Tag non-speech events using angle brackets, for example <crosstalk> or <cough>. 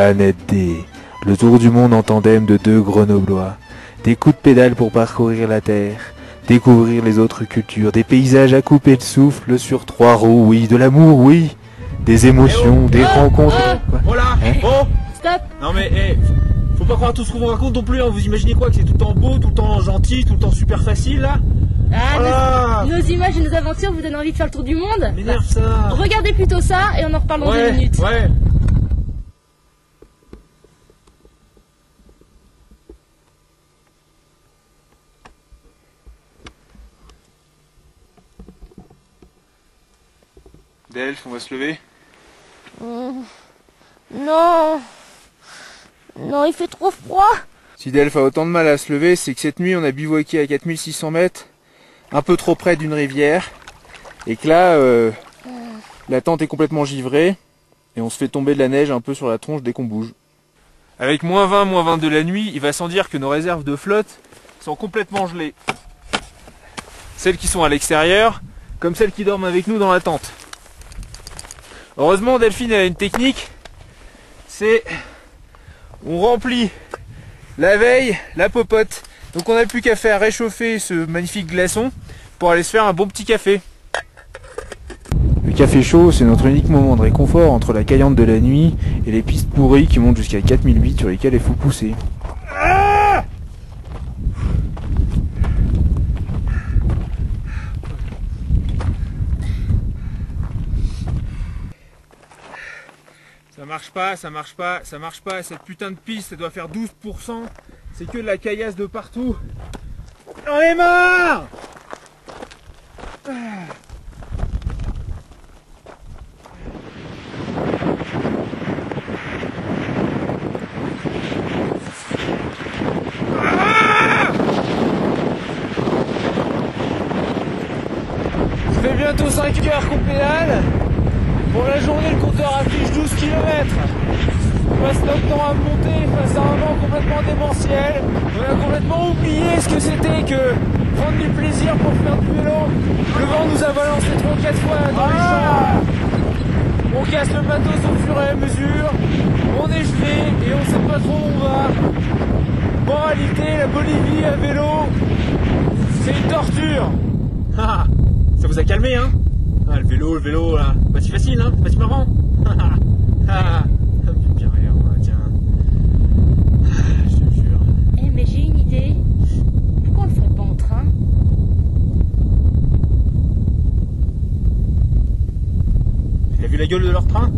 Planète D. Le tour du monde en tandem de deux grenoblois. Des coups de pédale pour parcourir la Terre. Découvrir les autres cultures. Des paysages à couper de souffle sur trois roues, oui. De l'amour, oui. Des émotions, des rencontres. Quoi Oh là Hein Oh Stop Non mais, eh, faut pas croire tout ce qu'on vous raconte non plus, hein. vous imaginez quoi Que c'est tout le temps beau, tout le temps gentil, tout le temps super facile là Ah, Oh là nos, nos images et nos aventures vous donnent envie de faire le tour du monde M'énerve ça Regardez plutôt ça et on en reparle dans Ouais, deux minutes. ouais Delph, on va se lever Non Non, il fait trop froid Si Delph a autant de mal à se lever, c'est que cette nuit on a bivouaqué à 4600 mètres, un peu trop près d'une rivière, et que là, euh, la tente est complètement givrée, et on se fait tomber de la neige un peu sur la tronche dès qu'on bouge. Avec moins 20, moins 20 de la nuit, il va sans dire que nos réserves de flotte sont complètement gelées. Celles qui sont à l'extérieur, comme celles qui dorment avec nous dans la tente. Heureusement, Delphine a une technique, c'est on remplit la veille, la popote. Donc on n'a plus qu'à faire réchauffer ce magnifique glaçon pour aller se faire un bon petit café. Le café chaud, c'est notre unique moment de réconfort entre la caillante de la nuit et les pistes pourries qui montent jusqu'à 4008 sur lesquelles il faut pousser. Ça marche pas, ça marche pas, ça marche pas. Cette putain de piste, ça doit faire 12%. C'est que de la caillasse de partout. J'en ai marre fait bientôt 5 heures qu'on pédale. Pour la journée, le compteur affiche 12 km. On passe notre temps à monter face à un vent complètement démentiel. On a complètement oublié ce que c'était que prendre du plaisir pour faire du vélo. Le vent nous a balancé 3-4 fois dans les champs. On casse le matos au fur et à mesure. On est gelé et on sait pas trop où on va. Moralité, la Bolivie à vélo, c'est une torture. <laughs> Ça vous a calmé hein? Ah le vélo, le vélo là, pas si facile hein, pas si marrant <laughs> Ah, bien rire moi, tiens. Ah, Je te jure. Eh, mais j'ai une idée. Pourquoi on le ferait pas en train? T'as vu la gueule de leur train?